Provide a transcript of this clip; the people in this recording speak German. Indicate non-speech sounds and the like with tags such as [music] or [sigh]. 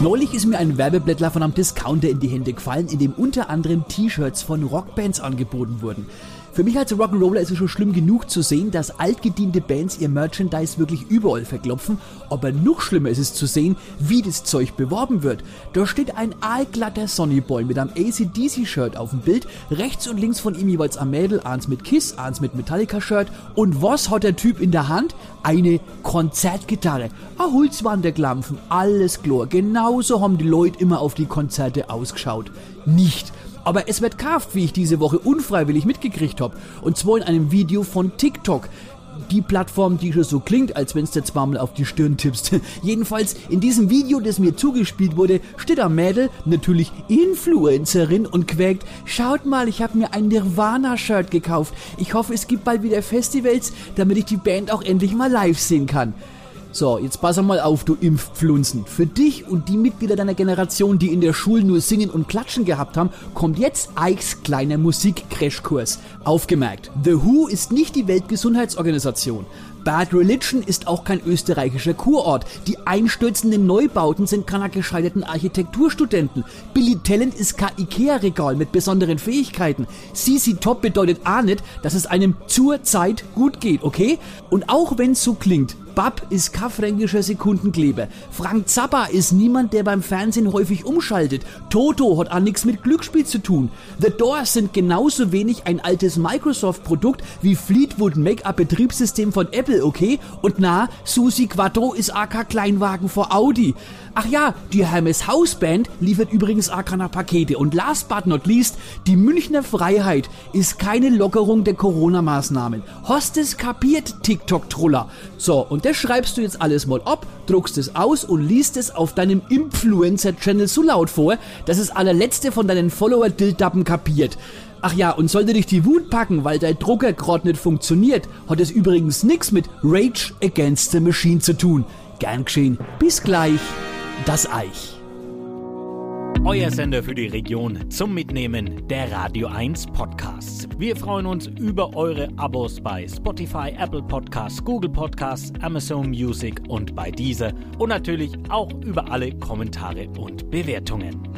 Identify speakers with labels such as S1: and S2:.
S1: Neulich ist mir ein Werbeblättler von einem Discounter in die Hände gefallen, in dem unter anderem T-Shirts von Rockbands angeboten wurden. Für mich als Rock'n'Roller ist es schon schlimm genug zu sehen, dass altgediente Bands ihr Merchandise wirklich überall verklopfen, aber noch schlimmer ist es zu sehen, wie das Zeug beworben wird. Da steht ein aalglatter Sonnyboy mit einem ACDC-Shirt auf dem Bild, rechts und links von ihm jeweils ein Mädel, eins mit Kiss, eins mit Metallica-Shirt und was hat der Typ in der Hand? Eine Konzertgitarre. A Holzwanderklampfen, alles klar. Genauso haben die Leute immer auf die Konzerte ausgeschaut. Nicht aber es wird kauft, wie ich diese Woche unfreiwillig mitgekriegt habe. Und zwar in einem Video von TikTok die Plattform, die schon so klingt, als wenn es dir zweimal auf die Stirn tippst. [laughs] Jedenfalls in diesem Video, das mir zugespielt wurde, steht ein Mädel, natürlich Influencerin und quäkt, schaut mal, ich habe mir ein Nirvana-Shirt gekauft. Ich hoffe, es gibt bald wieder Festivals, damit ich die Band auch endlich mal live sehen kann. So, jetzt pass mal auf, du Impfpflunzen. Für dich und die Mitglieder deiner Generation, die in der Schule nur Singen und Klatschen gehabt haben, kommt jetzt Ikes kleiner Musik-Crashkurs. Aufgemerkt, The Who ist nicht die Weltgesundheitsorganisation. Bad Religion ist auch kein österreichischer Kurort. Die einstürzenden Neubauten sind keiner gescheiterten Architekturstudenten. Billy Talent ist kein Ikea-Regal mit besonderen Fähigkeiten. CC Top bedeutet auch nicht, dass es einem zur Zeit gut geht, okay? Und auch wenn es so klingt, Bab ist kein fränkischer Sekundenkleber. Frank Zappa ist niemand, der beim Fernsehen häufig umschaltet. Toto hat auch nichts mit Glücksspiel zu tun. The Doors sind genauso wenig ein altes Microsoft-Produkt wie Fleetwood Make-up-Betriebssystem von Apple, okay? Und na, Susi Quattro ist AK Kleinwagen vor Audi. Ach ja, die Hermes Hausband liefert übrigens AK Pakete. Und last but not least, die Münchner Freiheit ist keine Lockerung der Corona-Maßnahmen. Hostes kapiert, TikTok-Troller. So, und das schreibst du jetzt alles mal ab, druckst es aus und liest es auf deinem Influencer-Channel so laut vor, dass es allerletzte von deinen Follower-Dildappen kapiert. Ach ja, und sollte dich die Wut packen, weil dein Drucker gerade nicht funktioniert, hat es übrigens nichts mit Rage Against the Machine zu tun. Gern geschehen. Bis gleich. Das Eich.
S2: Euer Sender für die Region zum Mitnehmen der Radio 1 Podcasts. Wir freuen uns über eure Abos bei Spotify, Apple Podcasts, Google Podcasts, Amazon Music und bei dieser und natürlich auch über alle Kommentare und Bewertungen.